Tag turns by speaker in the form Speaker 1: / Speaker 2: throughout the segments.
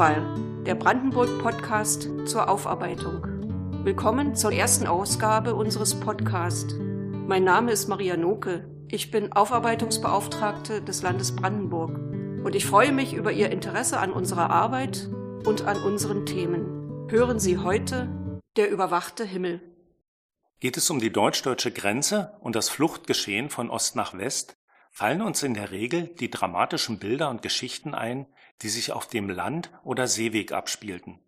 Speaker 1: Tonfall, der Brandenburg-Podcast zur Aufarbeitung. Willkommen zur ersten Ausgabe unseres Podcasts. Mein Name ist Maria Noke. Ich bin Aufarbeitungsbeauftragte des Landes Brandenburg und ich freue mich über Ihr Interesse an unserer Arbeit und an unseren Themen. Hören Sie heute Der überwachte Himmel.
Speaker 2: Geht es um die deutsch-deutsche Grenze und das Fluchtgeschehen von Ost nach West, fallen uns in der Regel die dramatischen Bilder und Geschichten ein, die sich auf dem Land- oder Seeweg abspielten.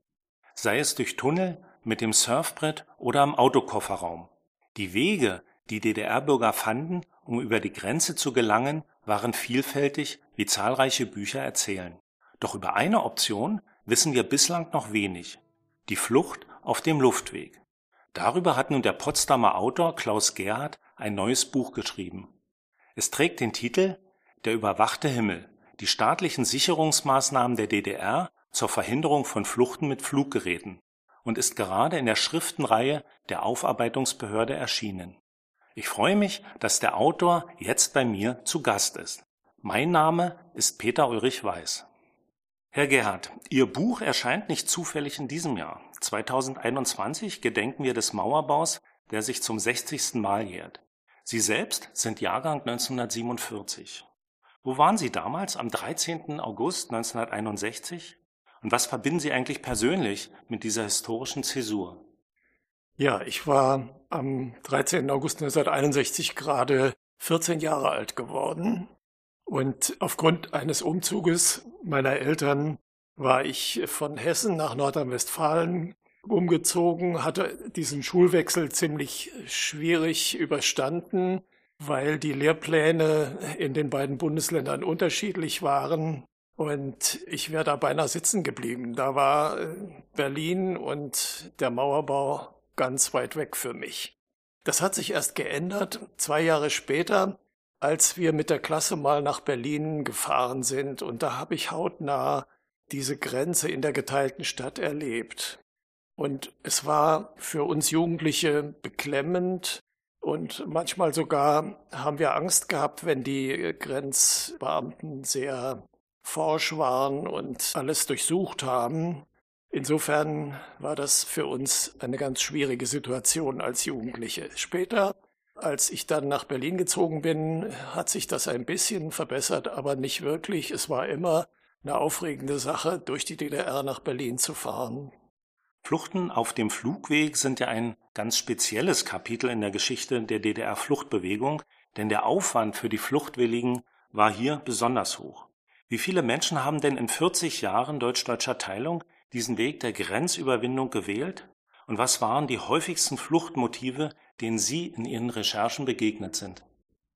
Speaker 2: Sei es durch Tunnel, mit dem Surfbrett oder am Autokofferraum. Die Wege, die DDR-Bürger fanden, um über die Grenze zu gelangen, waren vielfältig, wie zahlreiche Bücher erzählen. Doch über eine Option wissen wir bislang noch wenig. Die Flucht auf dem Luftweg. Darüber hat nun der Potsdamer Autor Klaus Gerhardt ein neues Buch geschrieben. Es trägt den Titel Der überwachte Himmel, die staatlichen Sicherungsmaßnahmen der DDR zur Verhinderung von Fluchten mit Fluggeräten und ist gerade in der Schriftenreihe der Aufarbeitungsbehörde erschienen. Ich freue mich, dass der Autor jetzt bei mir zu Gast ist. Mein Name ist Peter Ulrich Weiß. Herr Gerhard, Ihr Buch erscheint nicht zufällig in diesem Jahr. 2021 gedenken wir des Mauerbaus, der sich zum 60. Mal jährt. Sie selbst sind Jahrgang 1947. Wo waren Sie damals am 13. August 1961? Und was verbinden Sie eigentlich persönlich mit dieser historischen Zäsur?
Speaker 3: Ja, ich war am 13. August 1961 gerade 14 Jahre alt geworden. Und aufgrund eines Umzuges meiner Eltern war ich von Hessen nach Nordrhein-Westfalen umgezogen, hatte diesen Schulwechsel ziemlich schwierig überstanden, weil die Lehrpläne in den beiden Bundesländern unterschiedlich waren. Und ich wäre da beinahe sitzen geblieben. Da war äh, Berlin und der Mauerbau ganz weit weg für mich. Das hat sich erst geändert, zwei Jahre später, als wir mit der Klasse mal nach Berlin gefahren sind. Und da habe ich hautnah diese Grenze in der geteilten Stadt erlebt. Und es war für uns Jugendliche beklemmend, und manchmal sogar haben wir Angst gehabt, wenn die Grenzbeamten sehr forsch waren und alles durchsucht haben. Insofern war das für uns eine ganz schwierige Situation als Jugendliche. Später, als ich dann nach Berlin gezogen bin, hat sich das ein bisschen verbessert, aber nicht wirklich. Es war immer eine aufregende Sache, durch die DDR nach Berlin zu fahren.
Speaker 2: Fluchten auf dem Flugweg sind ja ein ganz spezielles Kapitel in der Geschichte der DDR-Fluchtbewegung, denn der Aufwand für die Fluchtwilligen war hier besonders hoch. Wie viele Menschen haben denn in 40 Jahren deutsch-deutscher Teilung diesen Weg der Grenzüberwindung gewählt? Und was waren die häufigsten Fluchtmotive, denen Sie in Ihren Recherchen begegnet sind?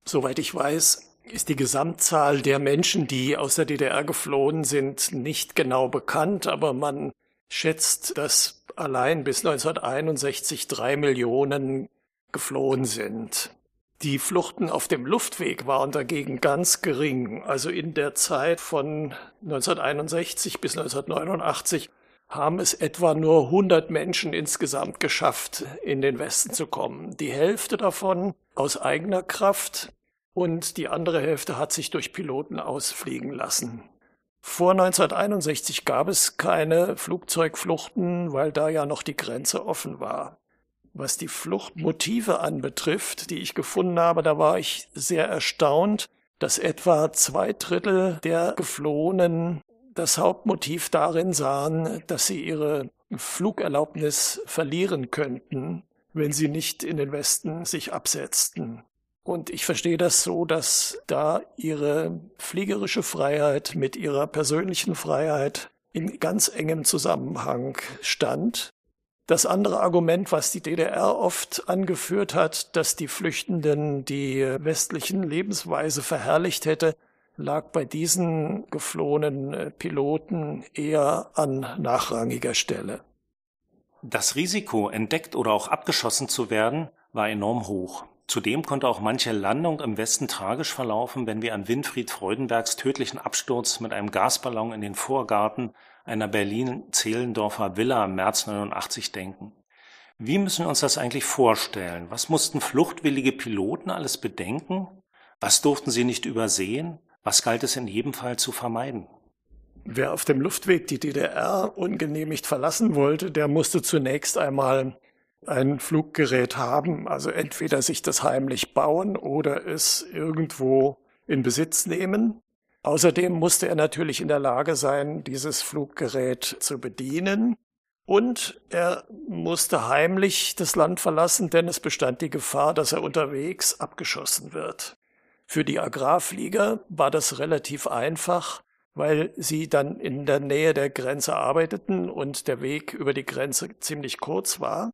Speaker 3: Soweit ich weiß, ist die Gesamtzahl der Menschen, die aus der DDR geflohen sind, nicht genau bekannt, aber man schätzt, dass allein bis 1961 drei Millionen geflohen sind. Die Fluchten auf dem Luftweg waren dagegen ganz gering. Also in der Zeit von 1961 bis 1989 haben es etwa nur 100 Menschen insgesamt geschafft, in den Westen zu kommen. Die Hälfte davon aus eigener Kraft und die andere Hälfte hat sich durch Piloten ausfliegen lassen. Vor 1961 gab es keine Flugzeugfluchten, weil da ja noch die Grenze offen war. Was die Fluchtmotive anbetrifft, die ich gefunden habe, da war ich sehr erstaunt, dass etwa zwei Drittel der Geflohenen das Hauptmotiv darin sahen, dass sie ihre Flugerlaubnis verlieren könnten, wenn sie nicht in den Westen sich absetzten. Und ich verstehe das so, dass da ihre fliegerische Freiheit mit ihrer persönlichen Freiheit in ganz engem Zusammenhang stand das andere Argument, was die DDR oft angeführt hat, dass die Flüchtenden die westlichen Lebensweise verherrlicht hätte, lag bei diesen geflohenen äh, Piloten eher an nachrangiger Stelle.
Speaker 2: Das Risiko, entdeckt oder auch abgeschossen zu werden, war enorm hoch. Zudem konnte auch manche Landung im Westen tragisch verlaufen, wenn wir an Winfried Freudenbergs tödlichen Absturz mit einem Gasballon in den Vorgarten einer Berlin-Zehlendorfer Villa im März 89 denken. Wie müssen wir uns das eigentlich vorstellen? Was mussten fluchtwillige Piloten alles bedenken? Was durften sie nicht übersehen? Was galt es in jedem Fall zu vermeiden?
Speaker 3: Wer auf dem Luftweg die DDR ungenehmigt verlassen wollte, der musste zunächst einmal ein Fluggerät haben, also entweder sich das heimlich bauen oder es irgendwo in Besitz nehmen. Außerdem musste er natürlich in der Lage sein, dieses Fluggerät zu bedienen. Und er musste heimlich das Land verlassen, denn es bestand die Gefahr, dass er unterwegs abgeschossen wird. Für die Agrarflieger war das relativ einfach, weil sie dann in der Nähe der Grenze arbeiteten und der Weg über die Grenze ziemlich kurz war.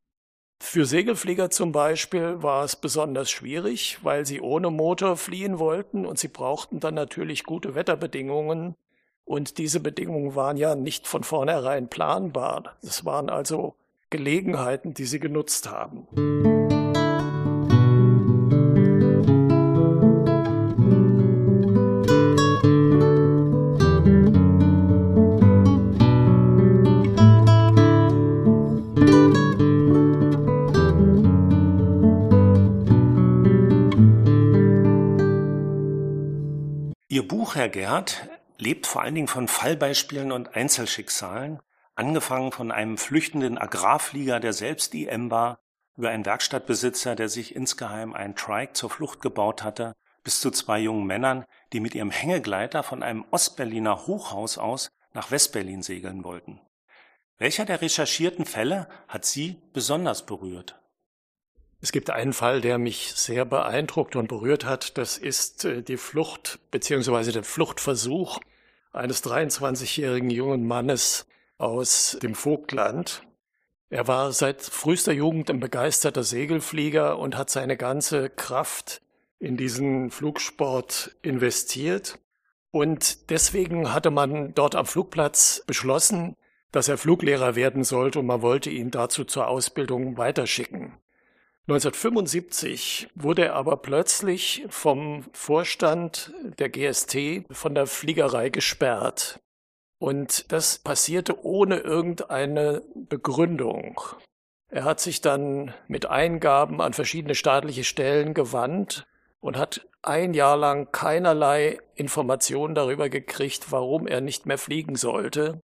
Speaker 3: Für Segelflieger zum Beispiel war es besonders schwierig, weil sie ohne Motor fliehen wollten und sie brauchten dann natürlich gute Wetterbedingungen. Und diese Bedingungen waren ja nicht von vornherein planbar. Es waren also Gelegenheiten, die sie genutzt haben.
Speaker 2: Buch, Herr Gerd, lebt vor allen Dingen von Fallbeispielen und Einzelschicksalen, angefangen von einem flüchtenden Agrarflieger, der selbst IM war, über einen Werkstattbesitzer, der sich insgeheim einen Trike zur Flucht gebaut hatte, bis zu zwei jungen Männern, die mit ihrem Hängegleiter von einem Ostberliner Hochhaus aus nach Westberlin segeln wollten. Welcher der recherchierten Fälle hat Sie besonders berührt?
Speaker 3: Es gibt einen Fall, der mich sehr beeindruckt und berührt hat. Das ist äh, die Flucht bzw. der Fluchtversuch eines 23-jährigen jungen Mannes aus dem Vogtland. Er war seit frühester Jugend ein begeisterter Segelflieger und hat seine ganze Kraft in diesen Flugsport investiert. Und deswegen hatte man dort am Flugplatz beschlossen, dass er Fluglehrer werden sollte und man wollte ihn dazu zur Ausbildung weiterschicken. 1975 wurde er aber plötzlich vom Vorstand der GST von der Fliegerei gesperrt. Und das passierte ohne irgendeine Begründung. Er hat sich dann mit Eingaben an verschiedene staatliche Stellen gewandt und hat ein Jahr lang keinerlei Informationen darüber gekriegt, warum er nicht mehr fliegen sollte.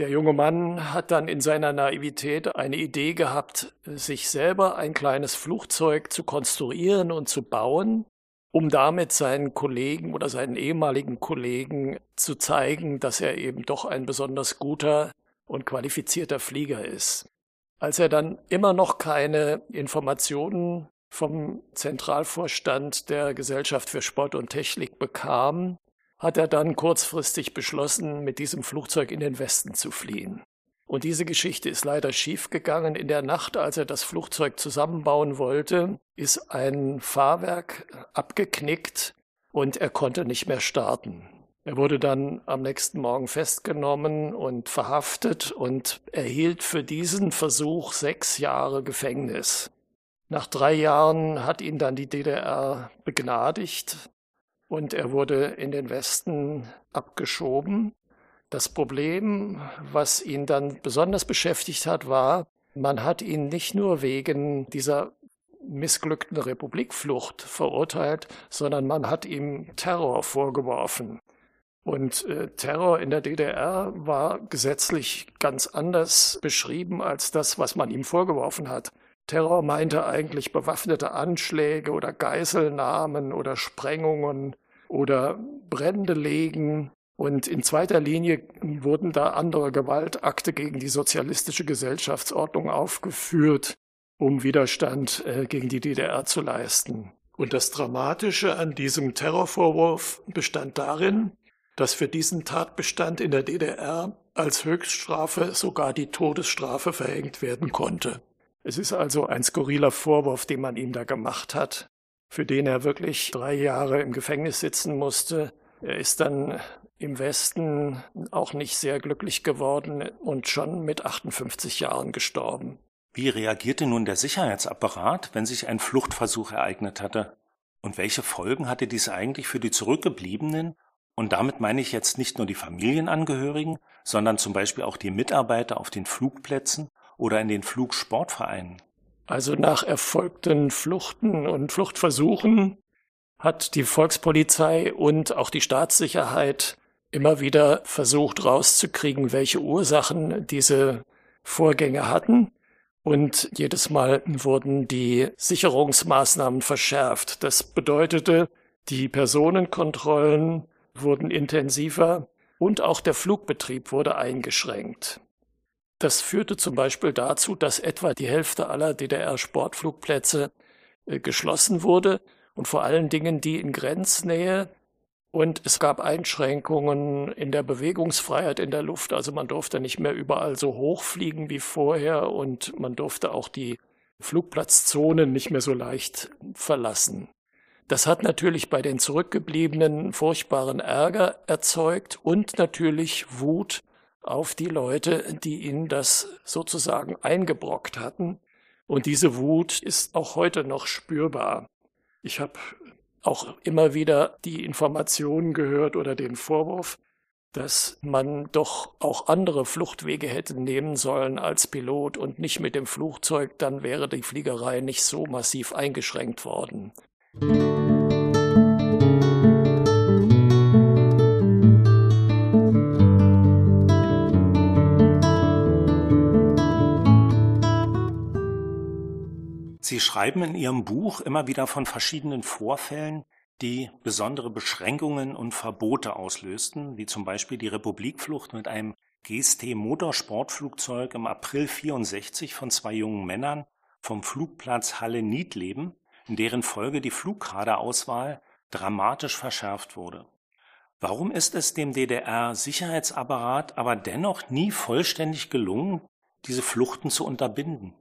Speaker 3: Der junge Mann hat dann in seiner Naivität eine Idee gehabt, sich selber ein kleines Flugzeug zu konstruieren und zu bauen, um damit seinen Kollegen oder seinen ehemaligen Kollegen zu zeigen, dass er eben doch ein besonders guter und qualifizierter Flieger ist. Als er dann immer noch keine Informationen vom Zentralvorstand der Gesellschaft für Sport und Technik bekam, hat er dann kurzfristig beschlossen, mit diesem Flugzeug in den Westen zu fliehen. Und diese Geschichte ist leider schiefgegangen. In der Nacht, als er das Flugzeug zusammenbauen wollte, ist ein Fahrwerk abgeknickt und er konnte nicht mehr starten. Er wurde dann am nächsten Morgen festgenommen und verhaftet und erhielt für diesen Versuch sechs Jahre Gefängnis. Nach drei Jahren hat ihn dann die DDR begnadigt und er wurde in den Westen abgeschoben. Das Problem, was ihn dann besonders beschäftigt hat, war, man hat ihn nicht nur wegen dieser missglückten Republikflucht verurteilt, sondern man hat ihm Terror vorgeworfen. Und äh, Terror in der DDR war gesetzlich ganz anders beschrieben als das, was man ihm vorgeworfen hat. Terror meinte eigentlich bewaffnete Anschläge oder Geiselnahmen oder Sprengungen oder Brände legen. Und in zweiter Linie wurden da andere Gewaltakte gegen die sozialistische Gesellschaftsordnung aufgeführt, um Widerstand äh, gegen die DDR zu leisten. Und das Dramatische an diesem Terrorvorwurf bestand darin, dass für diesen Tatbestand in der DDR als Höchststrafe sogar die Todesstrafe verhängt werden konnte. Es ist also ein skurriler Vorwurf, den man ihm da gemacht hat, für den er wirklich drei Jahre im Gefängnis sitzen musste. Er ist dann im Westen auch nicht sehr glücklich geworden und schon mit 58 Jahren gestorben.
Speaker 2: Wie reagierte nun der Sicherheitsapparat, wenn sich ein Fluchtversuch ereignet hatte? Und welche Folgen hatte dies eigentlich für die Zurückgebliebenen? Und damit meine ich jetzt nicht nur die Familienangehörigen, sondern zum Beispiel auch die Mitarbeiter auf den Flugplätzen oder in den Flugsportvereinen.
Speaker 3: Also nach erfolgten Fluchten und Fluchtversuchen hat die Volkspolizei und auch die Staatssicherheit immer wieder versucht rauszukriegen, welche Ursachen diese Vorgänge hatten. Und jedes Mal wurden die Sicherungsmaßnahmen verschärft. Das bedeutete, die Personenkontrollen wurden intensiver und auch der Flugbetrieb wurde eingeschränkt. Das führte zum Beispiel dazu, dass etwa die Hälfte aller DDR-Sportflugplätze äh, geschlossen wurde und vor allen Dingen die in Grenznähe. Und es gab Einschränkungen in der Bewegungsfreiheit in der Luft. Also man durfte nicht mehr überall so hoch fliegen wie vorher und man durfte auch die Flugplatzzonen nicht mehr so leicht verlassen. Das hat natürlich bei den Zurückgebliebenen furchtbaren Ärger erzeugt und natürlich Wut auf die Leute, die ihnen das sozusagen eingebrockt hatten. Und diese Wut ist auch heute noch spürbar. Ich habe auch immer wieder die Informationen gehört oder den Vorwurf, dass man doch auch andere Fluchtwege hätte nehmen sollen als Pilot und nicht mit dem Flugzeug, dann wäre die Fliegerei nicht so massiv eingeschränkt worden.
Speaker 2: Sie schreiben in Ihrem Buch immer wieder von verschiedenen Vorfällen, die besondere Beschränkungen und Verbote auslösten, wie zum Beispiel die Republikflucht mit einem GST-Motorsportflugzeug im April 64 von zwei jungen Männern vom Flugplatz Halle-Niedleben, in deren Folge die Flugkaderauswahl dramatisch verschärft wurde. Warum ist es dem DDR-Sicherheitsapparat aber dennoch nie vollständig gelungen, diese Fluchten zu unterbinden?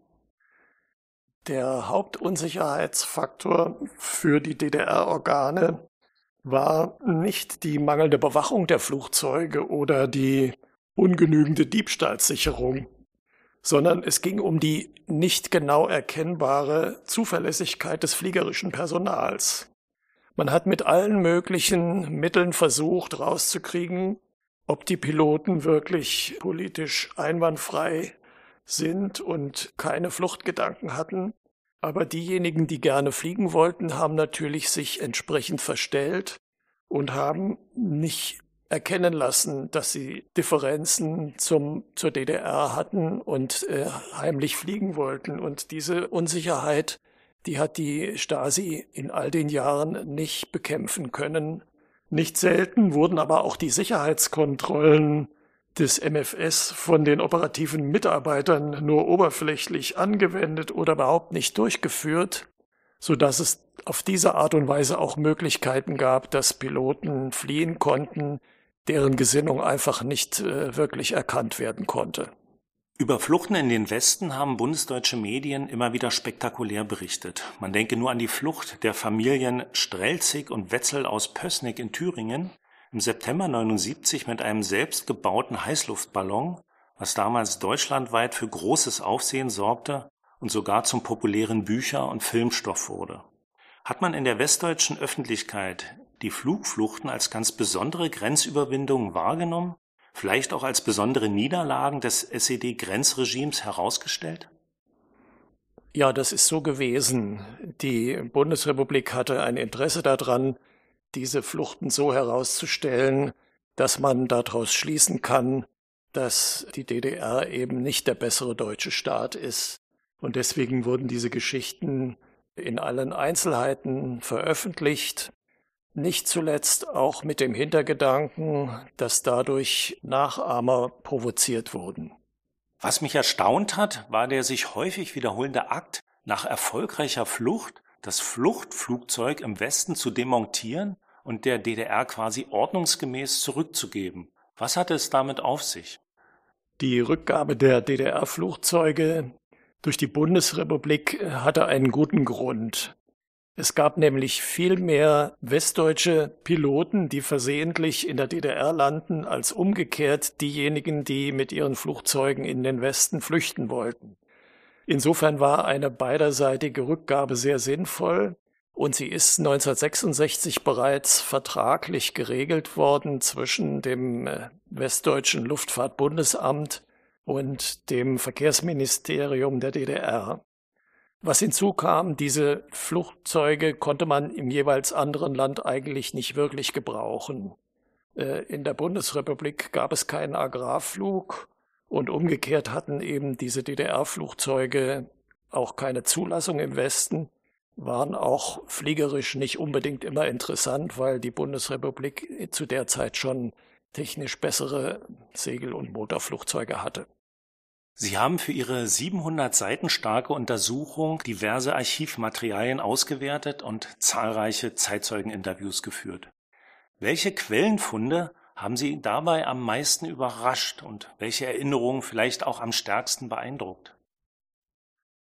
Speaker 3: Der Hauptunsicherheitsfaktor für die DDR-Organe war nicht die mangelnde Bewachung der Flugzeuge oder die ungenügende Diebstahlsicherung, sondern es ging um die nicht genau erkennbare Zuverlässigkeit des fliegerischen Personals. Man hat mit allen möglichen Mitteln versucht rauszukriegen, ob die Piloten wirklich politisch einwandfrei sind und keine Fluchtgedanken hatten. Aber diejenigen, die gerne fliegen wollten, haben natürlich sich entsprechend verstellt und haben nicht erkennen lassen, dass sie Differenzen zum, zur DDR hatten und äh, heimlich fliegen wollten. Und diese Unsicherheit, die hat die Stasi in all den Jahren nicht bekämpfen können. Nicht selten wurden aber auch die Sicherheitskontrollen des MFS von den operativen Mitarbeitern nur oberflächlich angewendet oder überhaupt nicht durchgeführt, so dass es auf diese Art und Weise auch Möglichkeiten gab, dass Piloten fliehen konnten, deren Gesinnung einfach nicht äh, wirklich erkannt werden konnte.
Speaker 2: Über Fluchten in den Westen haben bundesdeutsche Medien immer wieder spektakulär berichtet. Man denke nur an die Flucht der Familien Strelzig und Wetzel aus Pößnick in Thüringen, im September 79 mit einem selbstgebauten Heißluftballon, was damals deutschlandweit für großes Aufsehen sorgte und sogar zum populären Bücher- und Filmstoff wurde. Hat man in der westdeutschen Öffentlichkeit die Flugfluchten als ganz besondere Grenzüberwindungen wahrgenommen, vielleicht auch als besondere Niederlagen des SED-Grenzregimes herausgestellt?
Speaker 3: Ja, das ist so gewesen. Die Bundesrepublik hatte ein Interesse daran, diese Fluchten so herauszustellen, dass man daraus schließen kann, dass die DDR eben nicht der bessere deutsche Staat ist. Und deswegen wurden diese Geschichten in allen Einzelheiten veröffentlicht, nicht zuletzt auch mit dem Hintergedanken, dass dadurch Nachahmer provoziert wurden.
Speaker 2: Was mich erstaunt hat, war der sich häufig wiederholende Akt, nach erfolgreicher Flucht das Fluchtflugzeug im Westen zu demontieren und der DDR quasi ordnungsgemäß zurückzugeben. Was hatte es damit auf sich?
Speaker 3: Die Rückgabe der DDR-Flugzeuge durch die Bundesrepublik hatte einen guten Grund. Es gab nämlich viel mehr westdeutsche Piloten, die versehentlich in der DDR landen, als umgekehrt diejenigen, die mit ihren Flugzeugen in den Westen flüchten wollten. Insofern war eine beiderseitige Rückgabe sehr sinnvoll und sie ist 1966 bereits vertraglich geregelt worden zwischen dem äh, Westdeutschen Luftfahrtbundesamt und dem Verkehrsministerium der DDR. Was hinzukam, diese Flugzeuge konnte man im jeweils anderen Land eigentlich nicht wirklich gebrauchen. Äh, in der Bundesrepublik gab es keinen Agrarflug und umgekehrt hatten eben diese DDR-Flugzeuge auch keine Zulassung im Westen, waren auch fliegerisch nicht unbedingt immer interessant, weil die Bundesrepublik zu der Zeit schon technisch bessere Segel- und Motorflugzeuge hatte.
Speaker 2: Sie haben für Ihre 700 Seiten starke Untersuchung diverse Archivmaterialien ausgewertet und zahlreiche Zeitzeugeninterviews geführt. Welche Quellenfunde haben Sie dabei am meisten überrascht und welche Erinnerungen vielleicht auch am stärksten beeindruckt?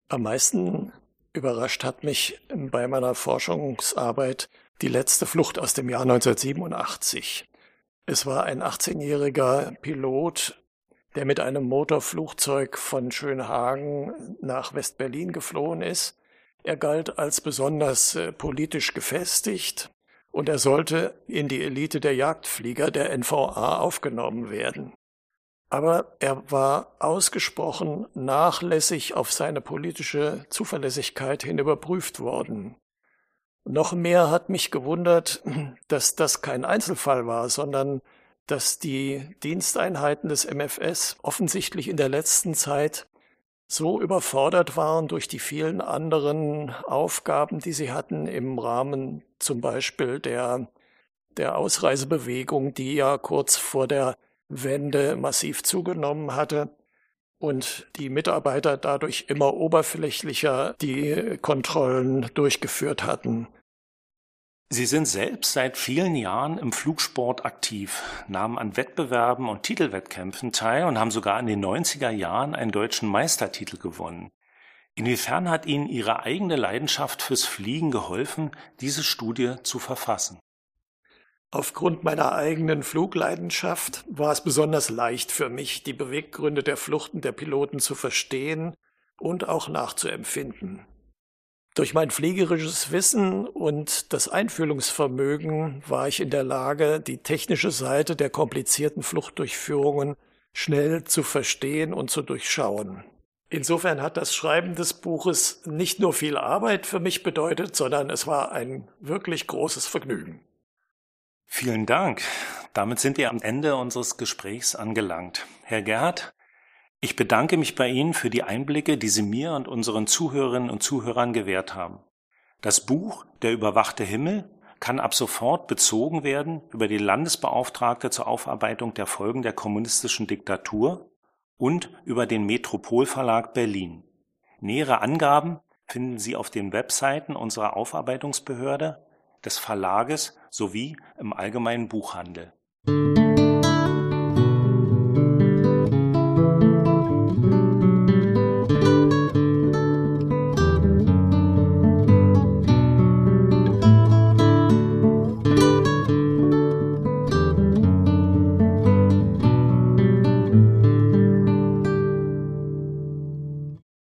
Speaker 3: Am meisten überrascht hat mich bei meiner Forschungsarbeit die letzte Flucht aus dem Jahr 1987. Es war ein 18-jähriger Pilot der mit einem Motorflugzeug von Schönhagen nach West-Berlin geflohen ist. Er galt als besonders äh, politisch gefestigt und er sollte in die Elite der Jagdflieger der NVA aufgenommen werden. Aber er war ausgesprochen nachlässig auf seine politische Zuverlässigkeit hin überprüft worden. Noch mehr hat mich gewundert, dass das kein Einzelfall war, sondern dass die Diensteinheiten des MFS offensichtlich in der letzten Zeit so überfordert waren durch die vielen anderen Aufgaben, die sie hatten im Rahmen zum Beispiel der, der Ausreisebewegung, die ja kurz vor der Wende massiv zugenommen hatte und die Mitarbeiter dadurch immer oberflächlicher die Kontrollen durchgeführt hatten.
Speaker 2: Sie sind selbst seit vielen Jahren im Flugsport aktiv, nahmen an Wettbewerben und Titelwettkämpfen teil und haben sogar in den 90er Jahren einen deutschen Meistertitel gewonnen. Inwiefern hat Ihnen Ihre eigene Leidenschaft fürs Fliegen geholfen, diese Studie zu verfassen?
Speaker 3: Aufgrund meiner eigenen Flugleidenschaft war es besonders leicht für mich, die Beweggründe der Fluchten der Piloten zu verstehen und auch nachzuempfinden. Durch mein pflegerisches Wissen und das Einfühlungsvermögen war ich in der Lage, die technische Seite der komplizierten Fluchtdurchführungen schnell zu verstehen und zu durchschauen. Insofern hat das Schreiben des Buches nicht nur viel Arbeit für mich bedeutet, sondern es war ein wirklich großes Vergnügen.
Speaker 2: Vielen Dank. Damit sind wir am Ende unseres Gesprächs angelangt. Herr Gerhard, ich bedanke mich bei Ihnen für die Einblicke, die Sie mir und unseren Zuhörerinnen und Zuhörern gewährt haben. Das Buch Der überwachte Himmel kann ab sofort bezogen werden über die Landesbeauftragte zur Aufarbeitung der Folgen der kommunistischen Diktatur und über den Metropolverlag Berlin. Nähere Angaben finden Sie auf den Webseiten unserer Aufarbeitungsbehörde, des Verlages sowie im allgemeinen Buchhandel.